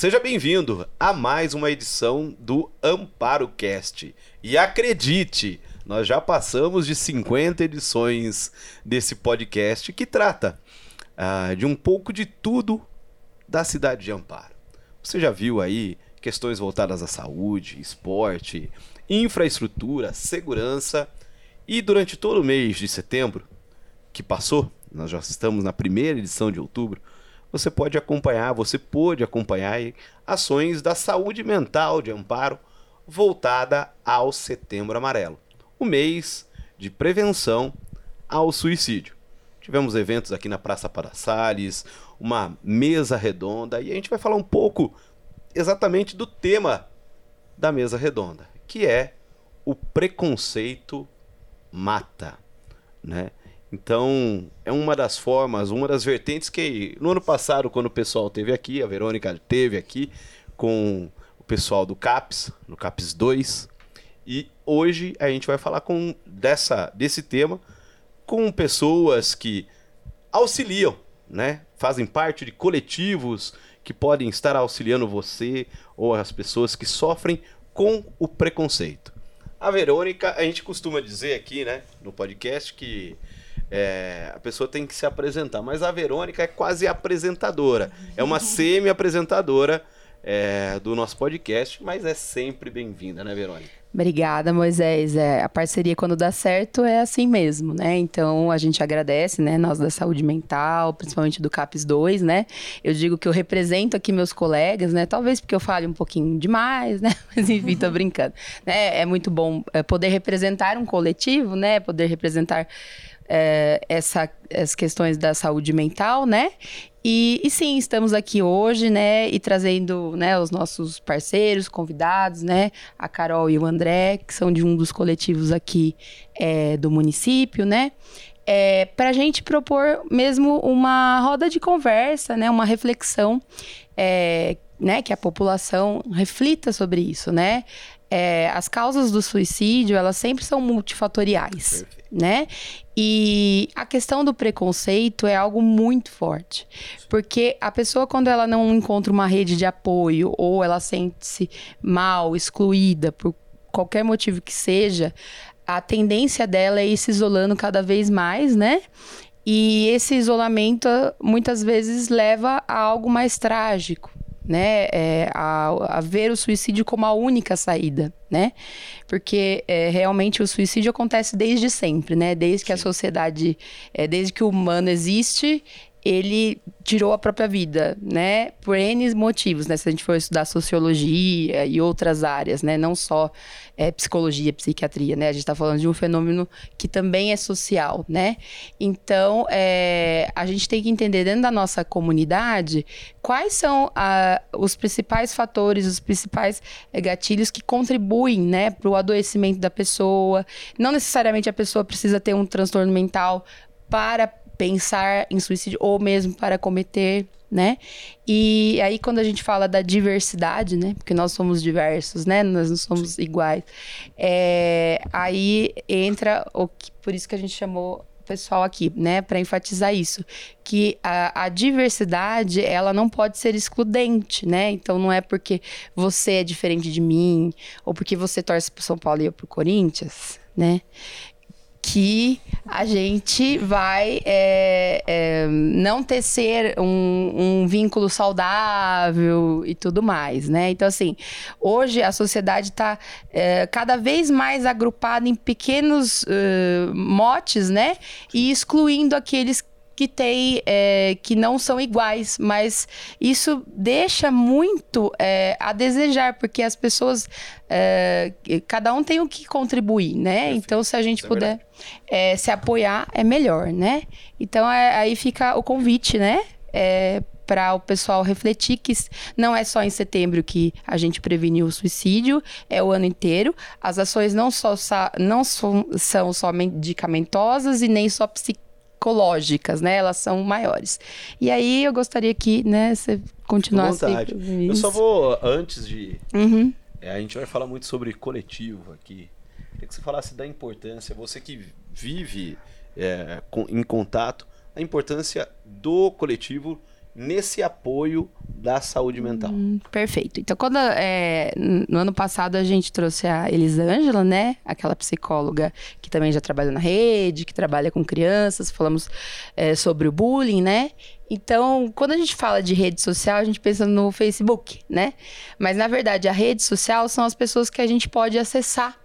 Seja bem-vindo a mais uma edição do Amparo Cast. E acredite, nós já passamos de 50 edições desse podcast que trata ah, de um pouco de tudo da cidade de Amparo. Você já viu aí questões voltadas à saúde, esporte, infraestrutura, segurança. E durante todo o mês de setembro que passou, nós já estamos na primeira edição de outubro, você pode acompanhar, você pôde acompanhar ações da saúde mental de Amparo voltada ao Setembro Amarelo, o mês de prevenção ao suicídio. Tivemos eventos aqui na Praça Para Salles, uma mesa redonda e a gente vai falar um pouco exatamente do tema da mesa redonda, que é o preconceito mata, né? Então, é uma das formas, uma das vertentes que no ano passado, quando o pessoal teve aqui, a Verônica teve aqui com o pessoal do CAPS, no CAPS 2, e hoje a gente vai falar com dessa desse tema com pessoas que auxiliam, né? Fazem parte de coletivos que podem estar auxiliando você ou as pessoas que sofrem com o preconceito. A Verônica, a gente costuma dizer aqui, né, no podcast que é, a pessoa tem que se apresentar, mas a Verônica é quase apresentadora, é uma semi-apresentadora é, do nosso podcast, mas é sempre bem-vinda, né, Verônica? Obrigada, Moisés. É, a parceria, quando dá certo, é assim mesmo, né? Então, a gente agradece, né? Nós da saúde mental, principalmente do CAPS 2, né? Eu digo que eu represento aqui meus colegas, né? Talvez porque eu fale um pouquinho demais, né? Mas, enfim, tô brincando. Né? É muito bom é, poder representar um coletivo, né? Poder representar é, essa, as questões da saúde mental, né? E, e, sim, estamos aqui hoje, né, e trazendo, né, os nossos parceiros, convidados, né, a Carol e o André, que são de um dos coletivos aqui é, do município, né, é, para a gente propor mesmo uma roda de conversa, né, uma reflexão, é, né, que a população reflita sobre isso, né, é, as causas do suicídio, elas sempre são multifatoriais, Perfeito. né? E a questão do preconceito é algo muito forte. Porque a pessoa, quando ela não encontra uma rede de apoio ou ela sente-se mal, excluída por qualquer motivo que seja, a tendência dela é ir se isolando cada vez mais, né? E esse isolamento muitas vezes leva a algo mais trágico né, é, a, a, ver o suicídio como a única saída, né? Porque é, realmente o suicídio acontece desde sempre, né? Desde que a sociedade, é, desde que o humano existe, ele tirou a própria vida, né? Por N motivos, né? Se a gente for estudar sociologia e outras áreas, né? Não só é, psicologia, psiquiatria, né? A gente está falando de um fenômeno que também é social, né? Então, é, a gente tem que entender dentro da nossa comunidade quais são a, os principais fatores, os principais é, gatilhos que contribuem, né? Para o adoecimento da pessoa. Não necessariamente a pessoa precisa ter um transtorno mental para pensar em suicídio ou mesmo para cometer, né? E aí quando a gente fala da diversidade, né? Porque nós somos diversos, né? Nós não somos iguais. É, aí entra o que, por isso que a gente chamou o pessoal aqui, né, para enfatizar isso, que a, a, diversidade ela não pode ser excludente, né? Então não é porque você é diferente de mim ou porque você torce para São Paulo e eu para o Corinthians, né? Que a gente vai é, é, não tecer um, um, vínculo saudável e tudo mais, né? Então, assim, hoje a sociedade está é, cada vez mais agrupada em pequenos uh, motes, né? E excluindo aqueles que tem é, que não são iguais, mas isso deixa muito é, a desejar, porque as pessoas é, cada um tem o que contribuir, né? Perfeito. Então, se a gente Isso é puder é se apoiar, é melhor, né? Então, é, aí fica o convite, né? Para o pessoal refletir que não é só em setembro que a gente preveniu o suicídio, é o ano inteiro. As ações não, só, não são, são só medicamentosas e nem só psicológicas ecológicas, né? Elas são maiores. E aí eu gostaria que, né, você continuasse. Eu só vou, antes de. Uhum. É, a gente vai falar muito sobre coletivo aqui. Queria que você falasse da importância, você que vive é, com, em contato, a importância do coletivo nesse apoio da saúde mental. Hum, perfeito. Então, quando é, no ano passado a gente trouxe a Elisângela, né? Aquela psicóloga que também já trabalha na rede, que trabalha com crianças, falamos é, sobre o bullying, né? Então, quando a gente fala de rede social, a gente pensa no Facebook, né? Mas, na verdade, a rede social são as pessoas que a gente pode acessar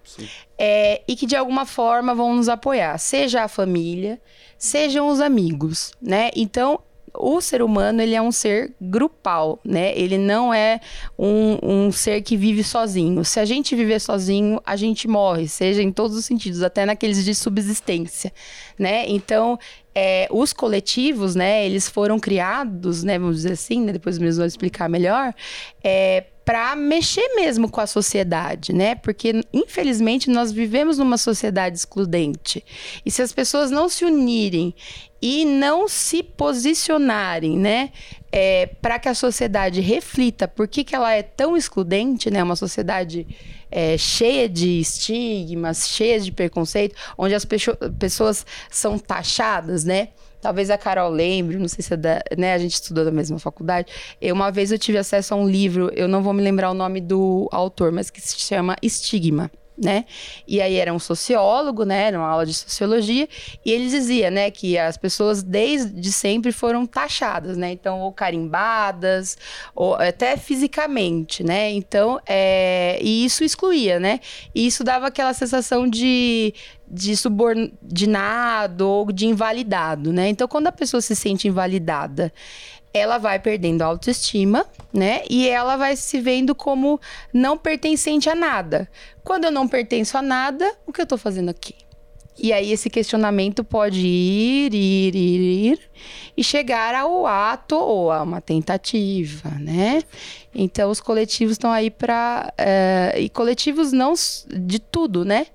é, e que, de alguma forma, vão nos apoiar. Seja a família, sejam os amigos, né? Então, o ser humano ele é um ser grupal, né? Ele não é um, um ser que vive sozinho. Se a gente viver sozinho, a gente morre, seja em todos os sentidos, até naqueles de subsistência, né? Então, é, os coletivos, né, eles foram criados, né, vamos dizer assim, né, depois mesmo vou explicar melhor, é, para mexer mesmo com a sociedade, né? Porque infelizmente nós vivemos numa sociedade excludente. E se as pessoas não se unirem e não se posicionarem, né, é, para que a sociedade reflita por que, que ela é tão excludente, né? Uma sociedade é, cheia de estigmas, cheia de preconceito, onde as pessoas são taxadas, né? Talvez a Carol lembre, não sei se é da, né, a gente estudou da mesma faculdade. Eu, uma vez eu tive acesso a um livro, eu não vou me lembrar o nome do autor, mas que se chama Estigma né? E aí era um sociólogo, né? Era uma aula de sociologia, e ele dizia, né, que as pessoas desde sempre foram taxadas, né? Então, ou carimbadas, ou até fisicamente, né? Então, é... e isso excluía, né? E isso dava aquela sensação de de subordinado ou de invalidado, né? Então, quando a pessoa se sente invalidada ela vai perdendo a autoestima, né? E ela vai se vendo como não pertencente a nada. Quando eu não pertenço a nada, o que eu tô fazendo aqui? E aí esse questionamento pode ir, ir, ir, ir e chegar ao ato ou a uma tentativa, né? Então os coletivos estão aí para uh, eh, e coletivos não de tudo, né?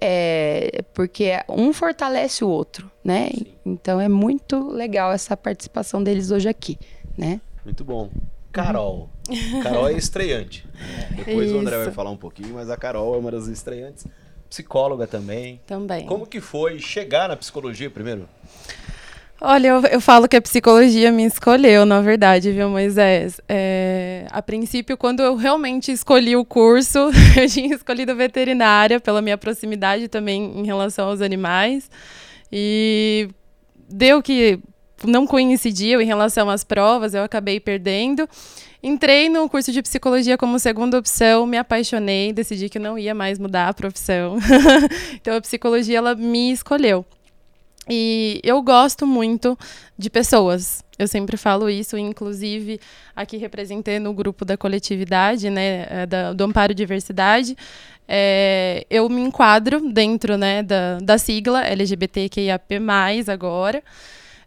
É, porque um fortalece o outro, né? Sim. Então é muito legal essa participação deles hoje aqui, né? Muito bom. Carol. Carol é estreante. Depois Isso. o André vai falar um pouquinho, mas a Carol é uma das estreantes. Psicóloga também. Também. Como que foi chegar na psicologia primeiro? Olha, eu, eu, falo que a psicologia me escolheu, na verdade, viu, Moisés? É, a princípio, quando eu realmente escolhi o curso, eu tinha escolhido veterinária pela minha proximidade também em relação aos animais. E deu que não coincidiu em relação às provas, eu acabei perdendo. Entrei no curso de psicologia como segunda opção, me apaixonei, decidi que não ia mais mudar a profissão. então a psicologia ela me escolheu. E eu gosto muito de pessoas. Eu sempre falo isso, inclusive aqui representando o grupo da coletividade, né, é, da, do Amparo Diversidade. É, eu me enquadro dentro né, da, da sigla LGBTQIAP+, agora.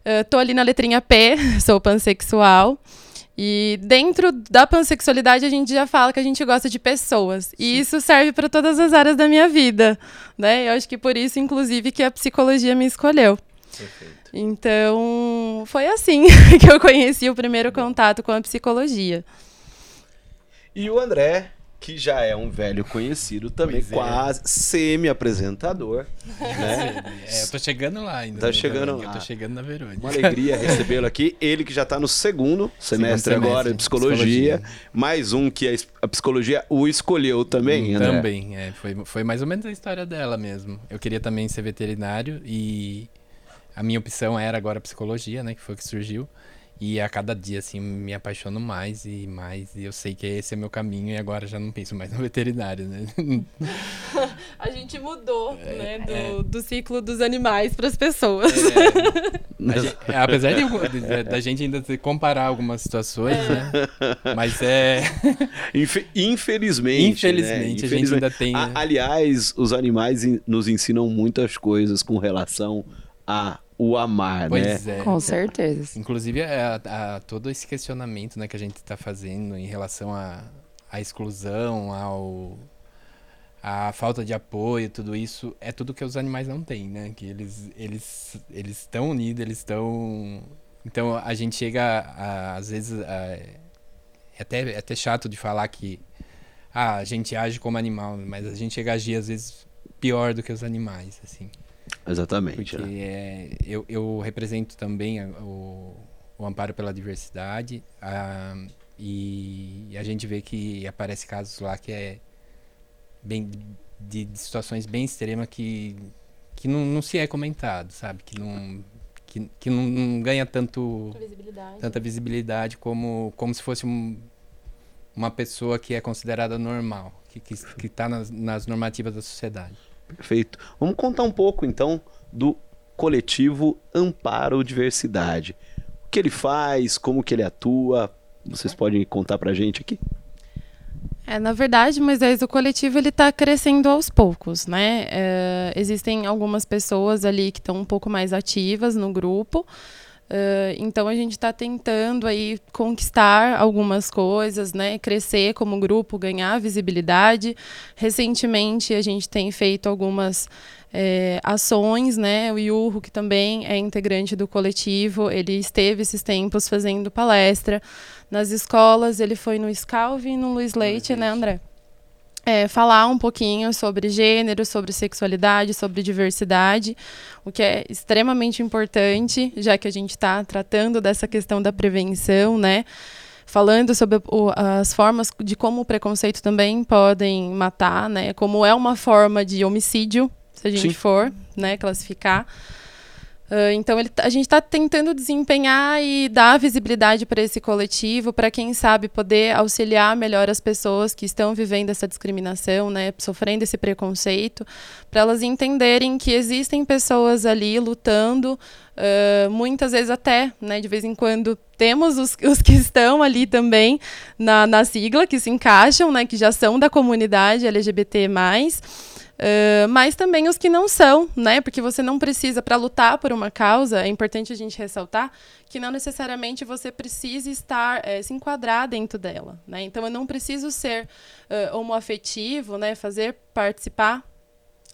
Estou ali na letrinha P, sou pansexual. E dentro da pansexualidade a gente já fala que a gente gosta de pessoas. Sim. E isso serve para todas as áreas da minha vida, né? Eu acho que por isso, inclusive, que a psicologia me escolheu. Perfeito. Então, foi assim que eu conheci o primeiro contato com a psicologia. E o André, que já é um velho conhecido também, pois é. quase é. semi-apresentador. né? É, eu tô chegando lá ainda. Tá chegando lá. Eu tô chegando na Verônica. Uma alegria recebê-lo aqui. Ele que já está no segundo semestre, semestre agora de psicologia. psicologia. Mais um que a psicologia o escolheu também, André. Também, é, foi, foi mais ou menos a história dela mesmo. Eu queria também ser veterinário e a minha opção era agora psicologia, né, que foi que surgiu. E a cada dia, assim, me apaixono mais e mais. E eu sei que esse é meu caminho e agora já não penso mais no veterinário, né? a gente mudou, é, né? Do, é. do ciclo dos animais para as pessoas. É, gente, apesar de, de, da gente ainda comparar algumas situações, é. né? Mas é. Infelizmente. Infelizmente, né? a gente ainda tem. A, aliás, os animais nos ensinam muitas coisas com relação a o amar, pois né? É. Com certeza. Inclusive, é, a, a, todo esse questionamento né, que a gente está fazendo em relação à, à exclusão, ao a falta de apoio, tudo isso é tudo que os animais não têm, né? Que eles eles eles estão unidos, eles estão então a gente chega a, às vezes a, é até é até chato de falar que ah, a gente age como animal, mas a gente chega a agir às vezes pior do que os animais, assim. Exatamente. Porque né? é, eu, eu represento também o, o amparo pela diversidade. A, e a gente vê que aparece casos lá que é bem de, de situações bem extremas que, que não, não se é comentado, sabe? Que não, que, que não, não ganha tanto, Visibilidade. tanta visibilidade como, como se fosse um, uma pessoa que é considerada normal, que está que, que tá nas, nas normativas da sociedade. Perfeito. Vamos contar um pouco então do coletivo Amparo Diversidade. O que ele faz, como que ele atua, vocês podem contar pra gente aqui? É, na verdade, Moisés, o coletivo ele está crescendo aos poucos, né? É, existem algumas pessoas ali que estão um pouco mais ativas no grupo. Uh, então a gente está tentando aí conquistar algumas coisas, né? Crescer como grupo, ganhar visibilidade. Recentemente a gente tem feito algumas é, ações, né? O Yurro, que também é integrante do coletivo, ele esteve esses tempos fazendo palestra nas escolas, ele foi no Scalvi e no Luiz Leite, né, André? É, falar um pouquinho sobre gênero, sobre sexualidade, sobre diversidade, o que é extremamente importante, já que a gente está tratando dessa questão da prevenção, né? Falando sobre o, as formas de como o preconceito também podem matar, né? Como é uma forma de homicídio, se a gente Sim. for né, classificar. Uh, então, ele, a gente está tentando desempenhar e dar visibilidade para esse coletivo, para quem sabe poder auxiliar melhor as pessoas que estão vivendo essa discriminação, né, sofrendo esse preconceito, para elas entenderem que existem pessoas ali lutando, uh, muitas vezes até, né, de vez em quando temos os, os que estão ali também na, na sigla, que se encaixam, né, que já são da comunidade LGBT+, Uh, mas também os que não são, né? Porque você não precisa, para lutar por uma causa, é importante a gente ressaltar que não necessariamente você precisa estar, é, se enquadrar dentro dela, né? Então eu não preciso ser uh, homoafetivo, né? Fazer participar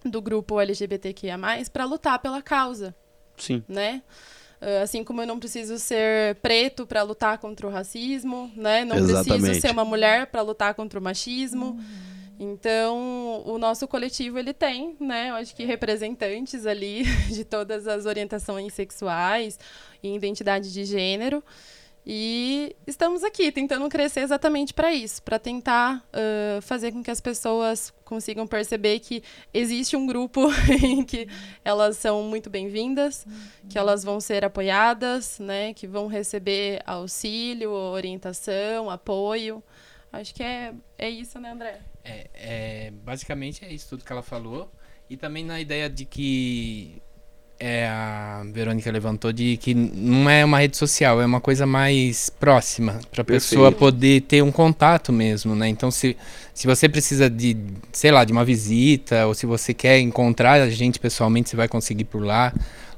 do grupo LGBTQIA+, para lutar pela causa. Sim. Né? Uh, assim como eu não preciso ser preto para lutar contra o racismo, né? Não Exatamente. preciso ser uma mulher para lutar contra o machismo. Uhum. Então, o nosso coletivo ele tem, né, eu acho que representantes ali de todas as orientações sexuais e identidade de gênero. E estamos aqui tentando crescer exatamente para isso, para tentar uh, fazer com que as pessoas consigam perceber que existe um grupo em que elas são muito bem-vindas, que elas vão ser apoiadas, né, que vão receber auxílio, orientação, apoio. Acho que é, é isso, né, André? É, é, basicamente é isso tudo que ela falou. E também na ideia de que é, a Verônica levantou de que não é uma rede social, é uma coisa mais próxima para a pessoa poder ter um contato mesmo, né? Então se, se você precisa de, sei lá, de uma visita ou se você quer encontrar a gente pessoalmente, você vai conseguir por lá.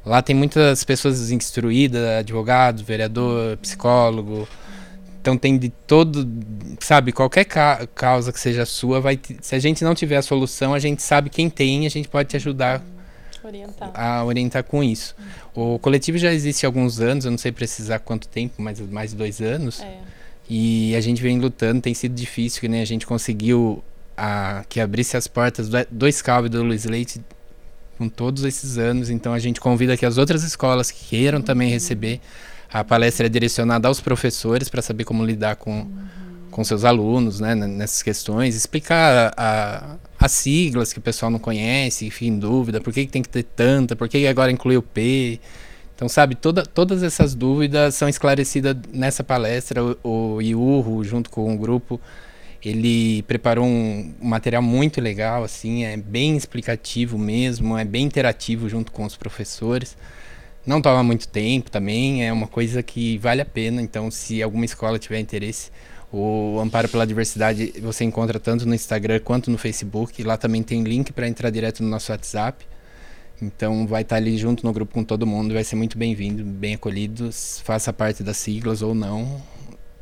Lá tem muitas pessoas instruídas, advogado, vereador, psicólogo, então tem de todo, sabe, qualquer ca causa que seja sua, vai se a gente não tiver a solução, a gente sabe quem tem, a gente pode te ajudar orientar. a orientar com isso. O coletivo já existe há alguns anos, eu não sei precisar quanto tempo, mas mais de dois anos. É. E a gente vem lutando, tem sido difícil, que nem a gente conseguiu a, que abrisse as portas do, do Scalve do Luiz Leite com todos esses anos. Então a gente convida que as outras escolas que queiram também uhum. receber a palestra é direcionada aos professores para saber como lidar com, uhum. com seus alunos, né, nessas questões, explicar a, as siglas que o pessoal não conhece, em dúvida, por que, que tem que ter tanta, por que, que agora inclui o P. Então, sabe, toda, todas essas dúvidas são esclarecidas nessa palestra. O, o Iurro, junto com o grupo, ele preparou um, um, material muito legal, assim, é bem explicativo mesmo, é bem interativo junto com os professores. Não toma muito tempo também, é uma coisa que vale a pena. Então, se alguma escola tiver interesse, o Amparo pela Diversidade você encontra tanto no Instagram quanto no Facebook. Lá também tem link para entrar direto no nosso WhatsApp. Então, vai estar tá ali junto no grupo com todo mundo. Vai ser muito bem-vindo, bem acolhido. Faça parte das siglas ou não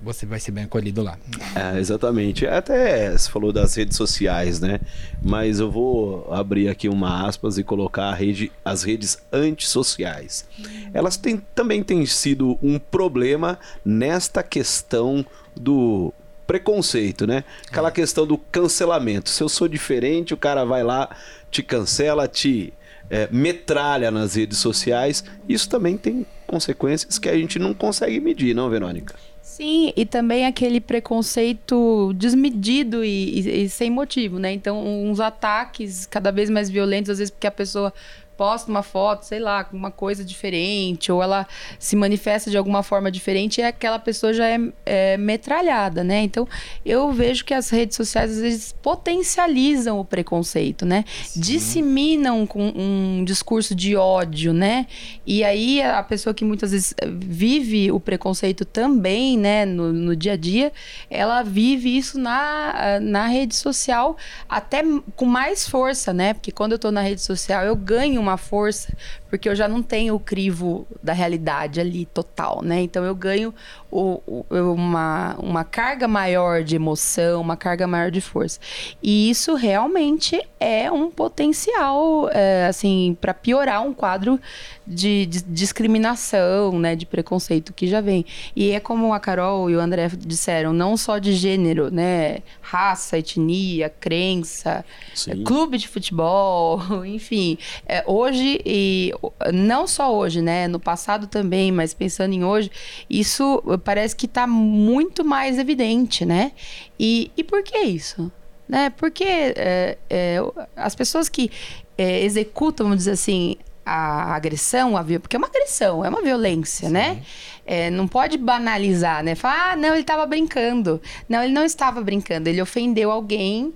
você vai ser bem acolhido lá. É, exatamente. Até você falou das redes sociais, né? Mas eu vou abrir aqui uma aspas e colocar rede, as redes antissociais. Elas têm, também têm sido um problema nesta questão do preconceito, né? Aquela é. questão do cancelamento. Se eu sou diferente, o cara vai lá, te cancela, te é, metralha nas redes sociais. Isso também tem consequências que a gente não consegue medir, não, Verônica? Sim, e também aquele preconceito desmedido e, e, e, sem motivo, né? Então, uns ataques cada vez mais violentos, às vezes porque a pessoa posta uma foto, sei lá, com uma coisa diferente, ou ela se manifesta de alguma forma diferente, e aquela pessoa já é, é metralhada, né? Então, eu vejo que as redes sociais às vezes potencializam o preconceito, né? Sim. Disseminam com um discurso de ódio, né? E aí a pessoa que muitas vezes vive o preconceito também, né, no, no dia a dia, ela vive isso na, na rede social até com mais força, né? Porque quando eu tô na rede social, eu ganho uma força, porque eu já não tenho o crivo da realidade ali total, né? Então eu ganho o, o, uma, uma carga maior de emoção, uma carga maior de força. E isso realmente é um potencial, é, assim, para piorar um quadro de, de, discriminação, né, de preconceito que já vem. E é como a Carol e o André disseram, não só de gênero, né, raça, etnia, crença, Sim. clube de futebol, enfim. É, hoje e não só hoje, né, no passado também, mas pensando em hoje, isso parece que está muito mais evidente, né? E, e por que isso? Né? Porque é, é, as pessoas que é, executam, vamos dizer assim, a agressão, a porque é uma agressão, é uma violência, né? Sim. né? É, não pode banalizar, né? Falar, ah, não, ele estava brincando. Não, ele não estava brincando, ele ofendeu alguém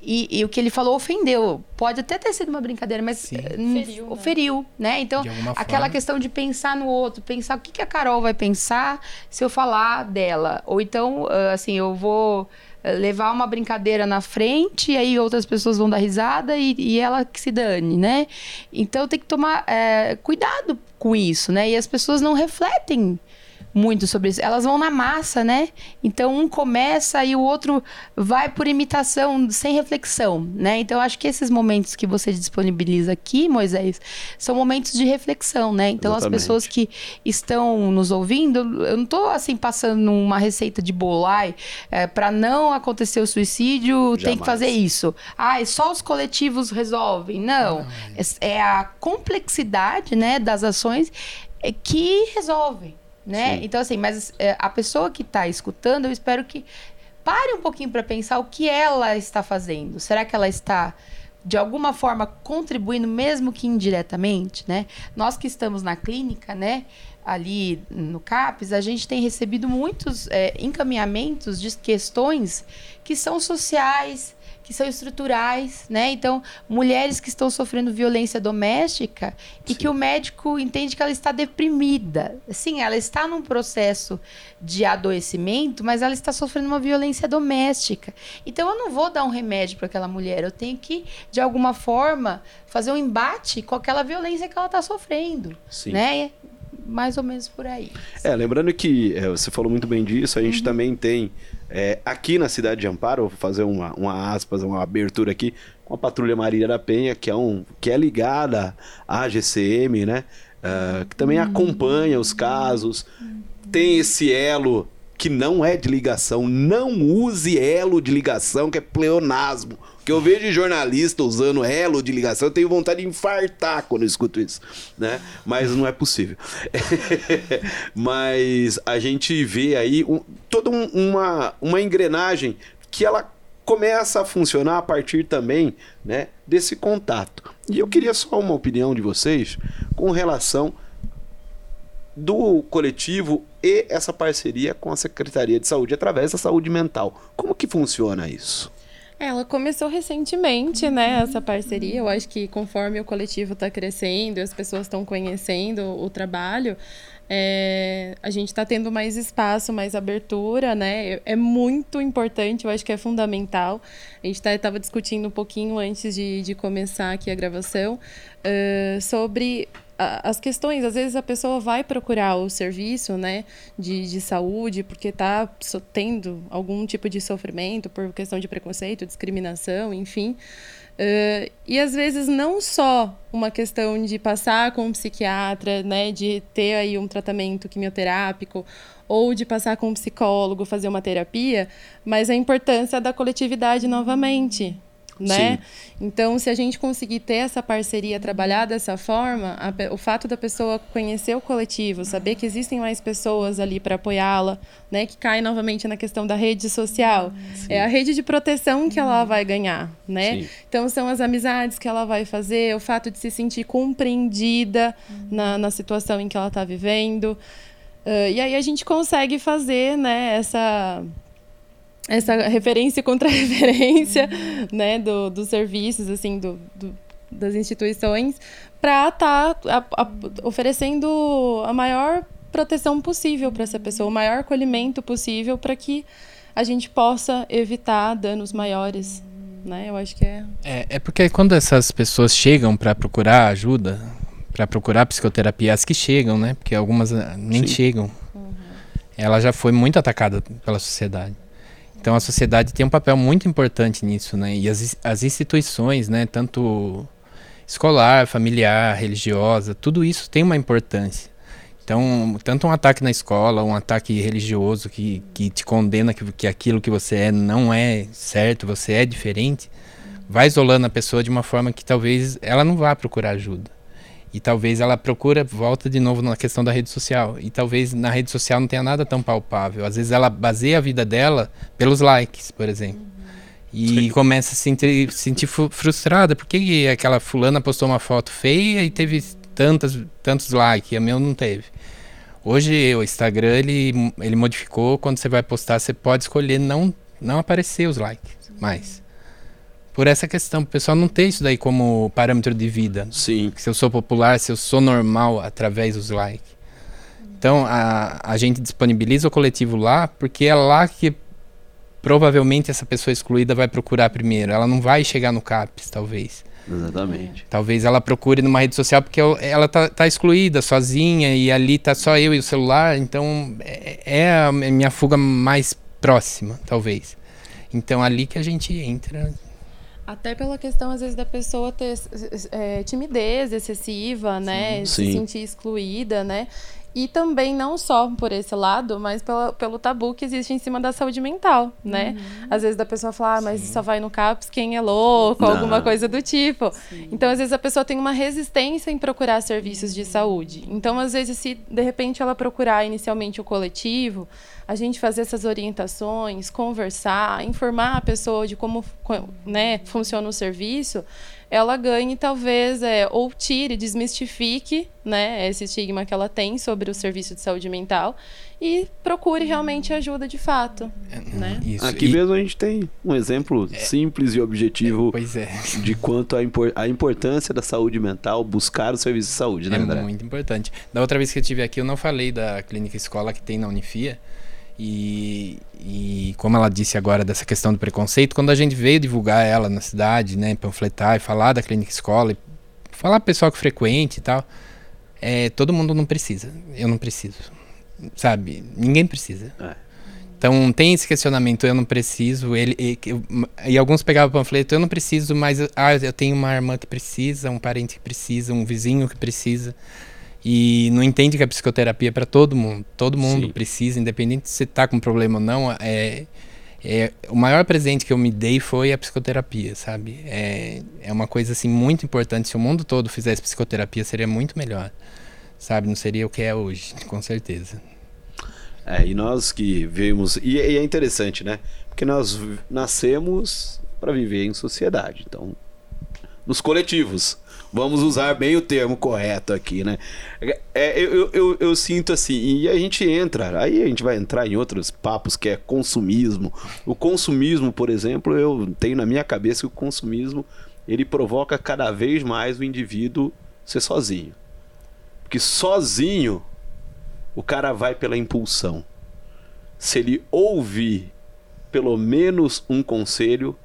e, e, o que ele falou ofendeu. Pode até ter sido uma brincadeira, mas feriu, né? feriu, né? Então, aquela forma. questão de pensar no outro, pensar o que, que a Carol vai pensar se eu falar dela. Ou então, ah, assim, eu vou eh, levar uma brincadeira na frente e aí outras pessoas vão dar risada e, e ela que se dane, né? Então tem que tomar é, cuidado com isso, né? E as pessoas não refletem muito sobre isso. Elas vão na massa, né? Então um começa e o outro vai por imitação, sem reflexão, né? Então acho que esses momentos que você disponibiliza aqui, Moisés, são momentos de reflexão, né? Então Exatamente. as pessoas que estão nos ouvindo, eu não estou assim passando uma receita de bolo, ai, é, para não acontecer o suicídio, Jamais. tem que fazer isso. Ai, só os coletivos resolvem. Não, é, é a complexidade, né, das ações é que resolvem né? Sim. Então, assim, mas é, a pessoa que está escutando, eu espero que pare um pouquinho para pensar o que ela está fazendo. Será que ela está de alguma forma contribuindo, mesmo que indiretamente, né? Nós que estamos na clínica, né? Ali no CAPES, a gente tem recebido muitos é, encaminhamentos de questões que são sociais, que são estruturais, né? Então, mulheres que estão sofrendo violência doméstica Sim. e que o médico entende que ela está deprimida. Sim, ela está num processo de adoecimento, mas ela está sofrendo uma violência doméstica. Então, eu não vou dar um remédio para aquela mulher, eu tenho que, de alguma forma, fazer um embate com aquela violência que ela está sofrendo, Sim. né? Mais ou menos por aí. É, lembrando que é, você falou muito bem disso, a gente uhum. também tem é, aqui na cidade de Amparo, vou fazer uma, uma aspas, uma abertura aqui, com a Patrulha Maria da Penha, que é, um, que é ligada à GCM, né? Uh, que também acompanha os casos, tem esse elo que não é de ligação, não use elo de ligação, que é pleonasmo. Que eu vejo jornalista usando elo de ligação, eu tenho vontade de infartar quando eu escuto isso, né? Mas não é possível. Mas a gente vê aí um, toda um, uma, uma engrenagem que ela começa a funcionar a partir também, né, desse contato. E eu queria só uma opinião de vocês com relação do coletivo e essa parceria com a Secretaria de Saúde através da saúde mental. Como que funciona isso? Ela começou recentemente, né, essa parceria. Eu acho que conforme o coletivo está crescendo, as pessoas estão conhecendo o trabalho, é, a gente está tendo mais espaço, mais abertura, né? É muito importante, eu acho que é fundamental. A gente estava tá, discutindo um pouquinho antes de, de começar aqui a gravação uh, sobre as questões, às vezes a pessoa vai procurar o serviço né, de, de saúde porque está tendo algum tipo de sofrimento por questão de preconceito, discriminação, enfim. Uh, e às vezes não só uma questão de passar com um psiquiatra, né, de ter aí um tratamento quimioterápico ou de passar com um psicólogo, fazer uma terapia, mas a importância da coletividade novamente, né? Então, se a gente conseguir ter essa parceria, trabalhar dessa forma, a, o fato da pessoa conhecer o coletivo, saber que existem mais pessoas ali para apoiá-la, né? Que cai novamente na questão da rede social. Sim. É a rede de proteção que ela vai ganhar, né? Sim. Então, são as amizades que ela vai fazer, o fato de se sentir compreendida na, na situação em que ela está vivendo. Uh, e aí a gente consegue fazer, né, essa essa referência contra referência, né, do, dos serviços, assim, do, do das instituições, para estar tá, oferecendo a maior proteção possível para essa pessoa, o maior acolhimento possível para que a gente possa evitar danos maiores, né? Eu acho que é. É, é porque quando essas pessoas chegam para procurar ajuda, para procurar psicoterapia, as que chegam, né? Porque algumas ah, nem Sim. chegam. Uhum. Ela já foi muito atacada pela sociedade. Então a sociedade tem um papel muito importante nisso, né? E as, as instituições, né? Tanto escolar, familiar, religiosa, tudo isso tem uma importância. Então, tanto um ataque na escola, um ataque religioso que, que te condena que, que aquilo que você é não é certo, você é diferente, vai isolando a pessoa de uma forma que talvez ela não vá procurar ajuda. E talvez ela procura, volta de novo na questão da rede social. E talvez na rede social não tenha nada tão palpável. Às vezes ela baseia a vida dela pelos likes, por exemplo. E Sim. começa a se sentir, sentir frustrada. Por que aquela fulana postou uma foto feia e teve tantas, tantos likes e a minha não teve? Hoje o Instagram ele, ele modificou. Quando você vai postar, você pode escolher não, não aparecer os likes mais por essa questão, o pessoal não ter isso daí como parâmetro de vida. Sim. Se eu sou popular, se eu sou normal através dos likes. Então, a, a gente disponibiliza o coletivo lá, porque é lá que provavelmente essa pessoa excluída vai procurar primeiro. Ela não vai chegar no CAPS, talvez. Exatamente. Talvez ela procure numa rede social porque ela tá, tá excluída, sozinha, e ali tá só eu e o celular. Então, é, é a minha fuga mais próxima, talvez. Então, ali que a gente entra até pela questão, às vezes, da pessoa ter é, timidez excessiva, né? Sim. Se sentir excluída, né? E também não só por esse lado, mas pela, pelo tabu que existe em cima da saúde mental, né? Uhum. Às vezes da pessoa falar, ah, mas Sim. só vai no CAPS quem é louco, não. alguma coisa do tipo. Sim. Então, às vezes a pessoa tem uma resistência em procurar serviços de saúde. Então, às vezes, se de repente ela procurar inicialmente o coletivo, a gente fazer essas orientações, conversar, informar a pessoa de como né, funciona o serviço, ela ganhe talvez é, ou tire, desmistifique né, esse estigma que ela tem sobre o serviço de saúde mental e procure realmente ajuda de fato. É, né? Isso. Aqui e... mesmo a gente tem um exemplo é. simples e objetivo é, de quanto a, impor a, importância da saúde mental, buscar o serviço de saúde, né, É André? muito importante. Da outra vez que eu estive aqui, eu não falei da clínica escola que tem na Unifia, e, e, como ela disse agora dessa questão do preconceito, quando a gente veio divulgar ela na cidade, né, panfletar e falar da clínica escola, e falar pro pessoal que frequente e tal, é, todo mundo não precisa. Eu não preciso. Sabe? Ninguém precisa. É. Então tem esse questionamento, eu não preciso. Ele, e, e, alguns pegavam o panfleto, eu não preciso, mas ah, eu tenho uma irmã que precisa, um parente que precisa, um vizinho que precisa e não entende que a psicoterapia é para todo mundo. Todo mundo Sim. precisa, independente se você está com problema ou não. É, é, o maior presente que eu me dei foi a psicoterapia, sabe? É, é uma coisa assim muito importante. Se o mundo todo fizesse psicoterapia, seria muito melhor, sabe? Não seria o que é hoje, com certeza. É, e nós que vemos. E, e é interessante, né? Porque nós nascemos para viver em sociedade. Então, nos coletivos. Vamos usar bem o termo correto aqui, né? É, eu, eu, eu, sinto assim, e a gente entra, aí a gente vai entrar em outros papos que é consumismo. O consumismo, por exemplo, eu tenho na minha cabeça que o consumismo ele provoca cada vez mais o indivíduo ser sozinho. Porque sozinho o cara vai pela impulsão. Se ele ouvir pelo menos um conselho,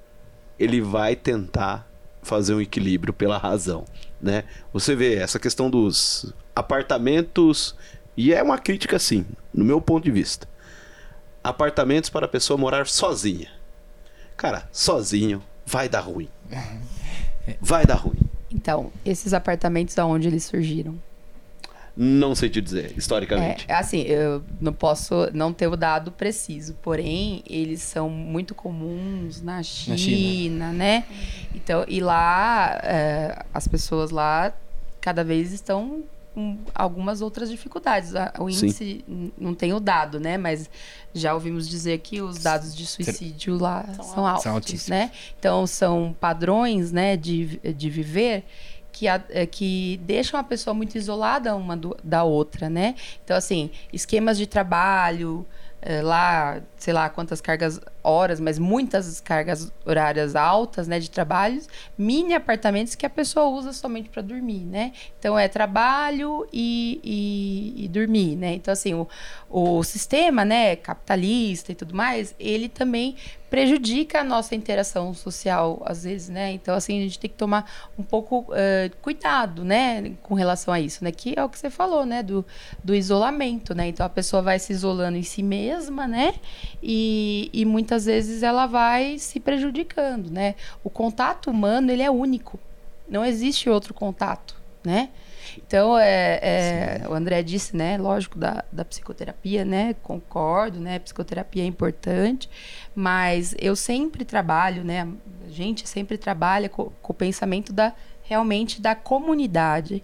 ele vai tentar fazer um equilíbrio pela razão, né? Você vê essa questão dos apartamentos e é uma crítica sim, no meu ponto de vista. Apartamentos para a pessoa morar sozinha. Cara, sozinho vai dar ruim. Vai dar ruim. Então, esses apartamentos da onde eles surgiram? Não sei te dizer, historicamente. É, assim, eu não posso não ter o dado preciso, porém, eles são muito comuns na China, na China. né? Então, e lá, é, as pessoas lá cada vez estão com algumas outras dificuldades. O índice Sim. não tem o dado, né? Mas já ouvimos dizer que os dados de suicídio lá são, são altos, altos né? Então, são padrões né, de, de viver que, a, é, que deixam a pessoa muito isolada uma do, da outra, né? Então, assim, esquemas de trabalho, é, lá, sei lá quantas cargas horas, mas muitas cargas horárias altas, né, de trabalhos, mini apartamentos que a pessoa usa somente para dormir, né? Então é trabalho e, e, e, dormir, né? Então assim o, o sistema, né, capitalista e tudo mais, ele também prejudica a nossa interação social às vezes, né? Então assim a gente tem que tomar um pouco uh, cuidado, né, com relação a isso, né? Que é o que você falou, né, do, do isolamento, né? Então a pessoa vai se isolando em si mesma, né? E, e muitas vezes ela vai se prejudicando, né? O contato humano ele é único, não existe outro contato, né? Então, é, é o André disse, né, lógico, da, da psicoterapia, né, concordo, né, psicoterapia é importante, mas eu sempre trabalho, né, a gente sempre trabalha com, com o pensamento da, realmente da comunidade,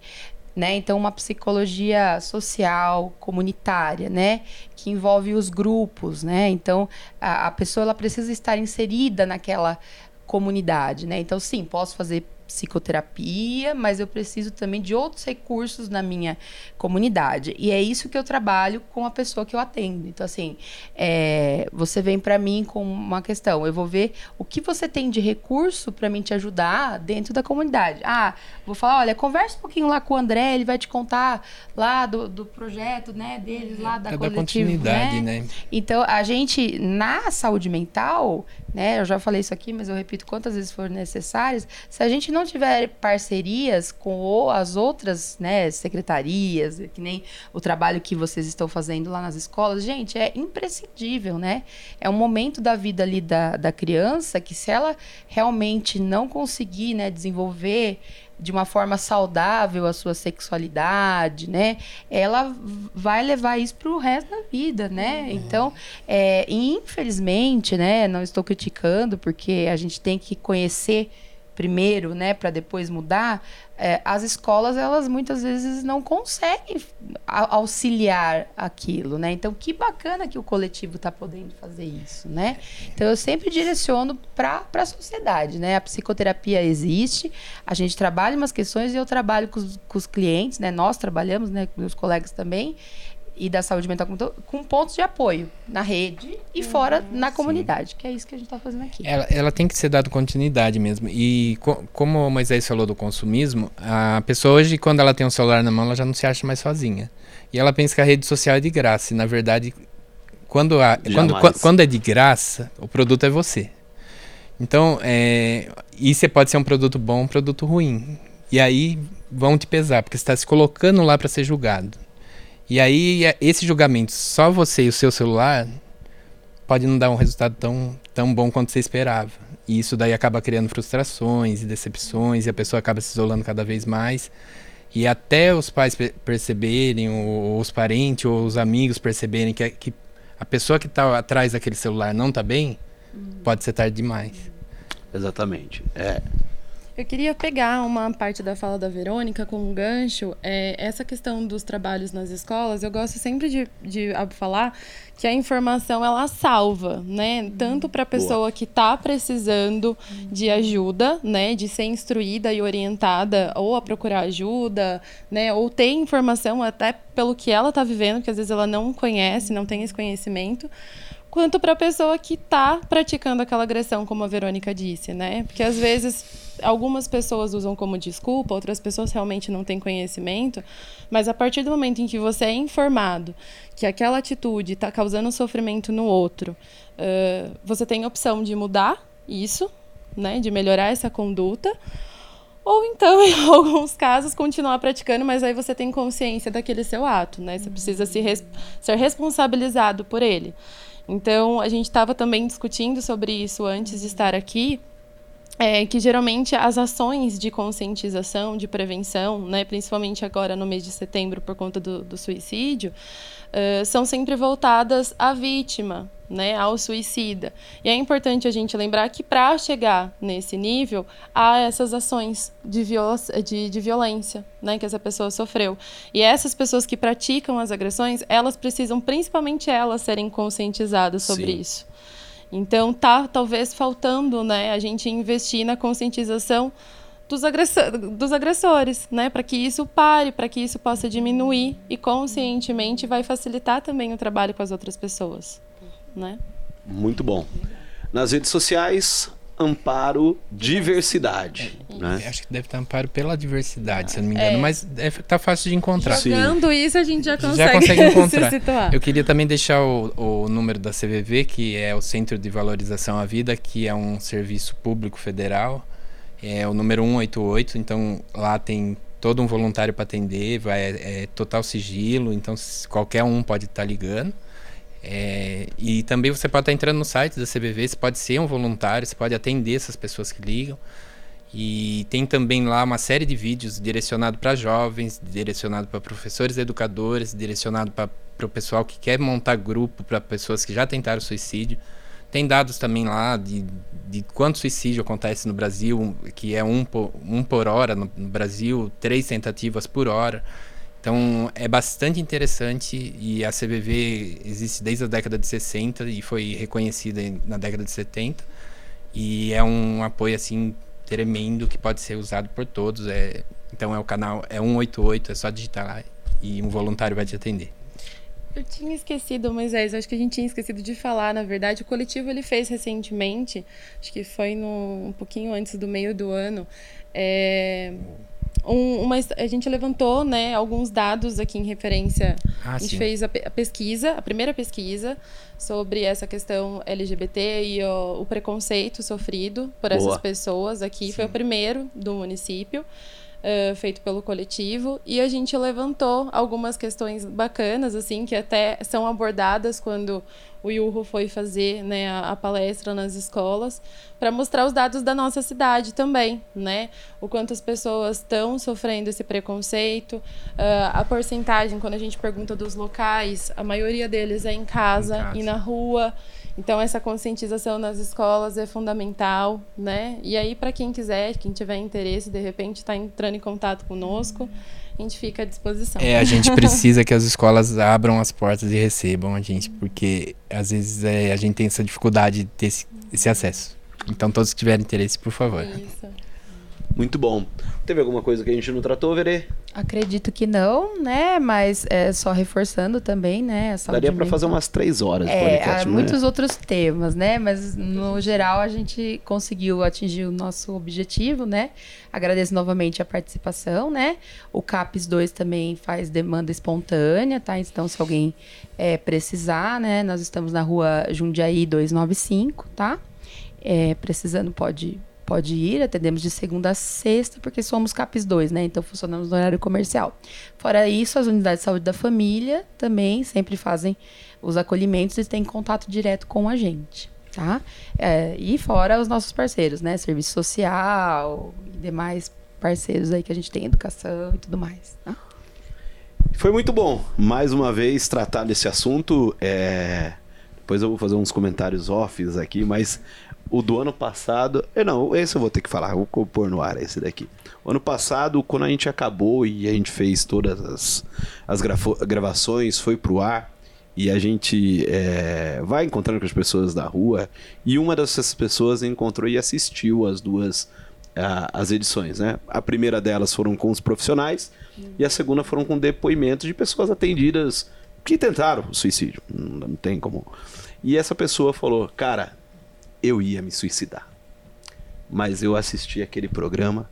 né? Então, uma psicologia social, comunitária, né? Que envolve os grupos, né? Então, a, a pessoa ela precisa estar inserida naquela comunidade, né? Então, sim, posso fazer psicoterapia, mas eu preciso também de outros recursos na minha comunidade. E é isso que eu trabalho com a pessoa que eu atendo. Então, assim, é, você vem para mim com uma questão, eu vou ver o que você tem de recurso para mim te ajudar dentro da comunidade. Ah, vou falar, olha, conversa um pouquinho lá com o André, ele vai te contar lá do, do projeto, né, deles, lá da, é da continuidade, né? né? Então, a gente, na saúde mental, né, eu já falei isso aqui, mas eu repito quantas vezes for necessárias, se a gente não não tiver parcerias com as outras né, secretarias, que nem o trabalho que vocês estão fazendo lá nas escolas, gente, é imprescindível, né? É um momento da vida ali da, da criança que se ela realmente não conseguir né, desenvolver de uma forma saudável a sua sexualidade, né? Ela vai levar isso para o resto da vida, né? Uhum. Então, é, infelizmente, né? Não estou criticando porque a gente tem que conhecer primeiro, né, para depois mudar, é, as escolas elas muitas vezes não conseguem auxiliar aquilo, né? Então que bacana que o coletivo está podendo fazer isso, né? Então eu sempre direciono para a sociedade, né? A psicoterapia existe, a gente trabalha umas questões e eu trabalho com os, com os clientes, né? Nós trabalhamos, né? Com meus colegas também e da saúde mental com pontos de apoio na rede e uhum, fora na comunidade, sim. que é isso que a gente está fazendo aqui. Ela, ela, tem que ser dada continuidade mesmo. E co como o Moisés falou do consumismo, a pessoa hoje, quando ela tem um celular na mão, ela já não se acha mais sozinha. E ela pensa que a rede social é de graça. E, na verdade, quando, a, quando, quando é de graça, o produto é você. Então, é, isso pode ser um produto bom ou um produto ruim. E aí vão te pesar, porque você está se colocando lá para ser julgado. E aí, é, esse julgamento, só você e o seu celular, pode não dar um resultado tão, tão bom quanto você esperava. E isso daí acaba criando frustrações e decepções, e a pessoa acaba se isolando cada vez mais. E até os pais perceberem, ou os parentes, ou os amigos perceberem que, que a pessoa que está atrás daquele celular não está bem, uhum. pode ser tarde demais. Exatamente. É. Eu queria pegar uma parte da fala da Verônica com um gancho. É, essa questão dos trabalhos nas escolas, eu gosto sempre de, de falar que a informação ela salva, né? Tanto para a pessoa Boa. que está precisando de ajuda, né? De ser instruída e orientada ou a procurar ajuda, né? Ou ter informação até pelo que ela está vivendo, porque às vezes ela não conhece, não tem esse conhecimento quanto para a pessoa que está praticando aquela agressão, como a Verônica disse, né? Porque às vezes algumas pessoas usam como desculpa, outras pessoas realmente não têm conhecimento, mas a partir do momento em que você é informado que aquela atitude está causando sofrimento no outro, uh, você tem a opção de mudar isso, né? De melhorar essa conduta. Ou então, em alguns casos, continuar praticando, mas aí você tem consciência daquele seu ato, né? Você precisa se res ser responsabilizado por ele. Então, a gente estava também discutindo sobre isso antes de estar aqui. É que geralmente as ações de conscientização, de prevenção, né, principalmente agora no mês de setembro por conta do, do suicídio, uh, são sempre voltadas à vítima, né, ao suicida. E é importante a gente lembrar que para chegar nesse nível, há essas ações de, viol de, de violência né, que essa pessoa sofreu. E essas pessoas que praticam as agressões, elas precisam, principalmente elas, serem conscientizadas sobre Sim. isso. Então tá talvez faltando, né, a gente investir na conscientização dos, agressor, dos agressores, né, para que isso pare, para que isso possa diminuir e conscientemente vai facilitar também o trabalho com as outras pessoas, né? Muito bom. Nas redes sociais, amparo diversidade. É, né? Acho que deve estar amparo pela diversidade, se eu não me engano, é. mas é, tá fácil de encontrar. Jogando isso, a gente já consegue, já consegue encontrar. Eu queria também deixar o, o, número da CVV, que é o Centro de Valorização à Vida, que é um serviço público federal. É o número 188, então lá tem todo um voluntário para atender, vai, é, é total sigilo, então qualquer um pode estar tá ligando. É, e também você pode estar entrando no site da CBV, você pode ser um voluntário, você pode atender essas pessoas que ligam. E tem também lá uma série de vídeos direcionado para jovens, direcionado para professores educadores, direcionado para o pessoal que quer montar grupo para pessoas que já tentaram suicídio. Tem dados também lá de, de quanto suicídio acontece no Brasil, que é um por, um por hora no, no Brasil, três tentativas por hora. Então é bastante interessante e a CBV existe desde a década de 60 e foi reconhecida na década de 70 e é um apoio assim tremendo que pode ser usado por todos. É, então é o canal é 188, é só digitar lá e um voluntário vai te atender. Eu tinha esquecido, Moisés, acho que a gente tinha esquecido de falar, na verdade, o coletivo ele fez recentemente, acho que foi no, um pouquinho antes do meio do ano, é, um, uma, a gente levantou né, alguns dados aqui em referência. Ah, a gente sim. fez a, a, pesquisa, a primeira pesquisa sobre essa questão LGBT e o, o preconceito sofrido por Boa. essas pessoas aqui. Sim. Foi o primeiro do município. Uh, feito pelo coletivo e a gente levantou algumas questões bacanas assim que até são abordadas quando o Yurro foi fazer né, a, a palestra nas escolas para mostrar os dados da nossa cidade também, né? O quanto as pessoas estão sofrendo esse preconceito, uh, a porcentagem quando a gente pergunta dos locais, a maioria deles é em casa, em casa. e na rua. Então essa conscientização nas escolas é fundamental, né? E aí para quem quiser, quem tiver interesse, de repente está entrando em contato conosco, a gente fica à disposição. É, a gente precisa que as escolas abram as portas e recebam a gente, porque às vezes é, a gente tem essa dificuldade de ter esse, esse acesso. Então todos que tiverem interesse, por favor. Isso. Muito bom. Teve alguma coisa que a gente não tratou, Verê? Acredito que não, né? Mas é só reforçando também, né? Daria para fazer umas três horas de é, podcast, há muitos outros temas, né? Mas no geral a gente conseguiu atingir o nosso objetivo, né? Agradeço novamente a participação, né? O CAPES 2 também faz demanda espontânea, tá? Então, se alguém é, precisar, né? Nós estamos na rua Jundiaí 295, tá? É, precisando, pode pode ir, atendemos de segunda a sexta, porque somos CAPES 2, né? Então funcionamos no horário comercial. Fora isso, as unidades de saúde da família também sempre fazem os acolhimentos e têm contato direto com a gente, tá? É, e fora os nossos parceiros, né? Serviço social e demais parceiros aí que a gente tem, educação e tudo mais, tá? Foi muito bom, mais uma vez, tratar desse assunto. É... Depois eu vou fazer uns comentários offs aqui, mas o do ano passado. Eu não, esse eu vou ter que falar, vou pôr no ar esse daqui. O ano passado, quando a gente acabou e a gente fez todas as, as gravações, foi pro ar e a gente é, vai encontrando com as pessoas da rua e uma dessas pessoas encontrou e assistiu as duas as edições, né? A primeira delas foram com os profissionais e a segunda foram com depoimentos de pessoas atendidas que tentaram o suicídio, não, não tem como. E essa pessoa falou, cara, eu ia me suicidar. Mas eu assisti aquele programa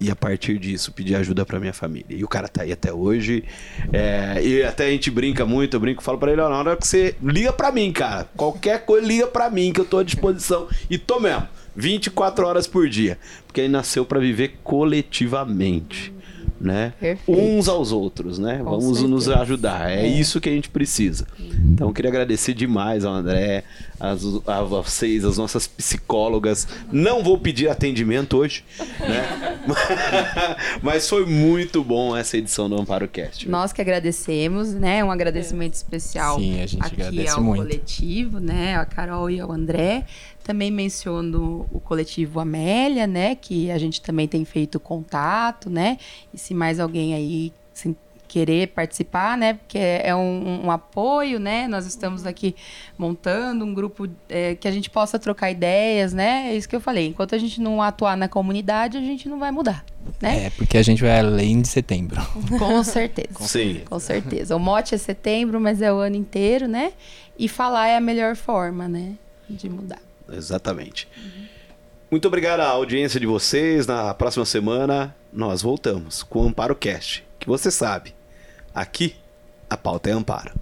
e a partir disso pedi ajuda para minha família. E o cara tá aí até hoje. É, e até a gente brinca muito, eu brinco, falo para ele, ó, na hora que você liga para mim, cara. Qualquer coisa liga para mim que eu tô à disposição. E tô mesmo. 24 horas por dia. Porque ele nasceu para viver coletivamente. Né? Perfeito. Uns aos outros, né? Com Vamos nos certeza. ajudar. É, É. isso que a gente precisa. Então, eu queria agradecer demais ao André, as- a vocês, as nossas psicólogas. Não vou pedir atendimento hoje, né? Mas foi muito bom essa edição do Amparo Cast. Nós que agradecemos, né? Um agradecimento especial Sim, a gente aqui agradece ao muito. coletivo, né? A Carol e ao André. Também menciono o coletivo Amélia, né? Que a gente também tem feito contato, né? E se mais alguém aí se querer participar, né? Porque é um, um apoio, né? Nós estamos aqui montando um grupo é, que a gente possa trocar ideias, né? É isso que eu falei. Enquanto a gente não atuar na comunidade, a gente não vai mudar, né? É, porque a gente vai além de setembro. Com certeza. Sim. Com certeza. O mote é setembro, mas é o ano inteiro, né? E falar é a melhor forma, né? De mudar. Exatamente. Muito obrigado à audiência de vocês. Na próxima semana nós voltamos com o Amparo Cast, que você sabe, aqui a pauta é Amparo.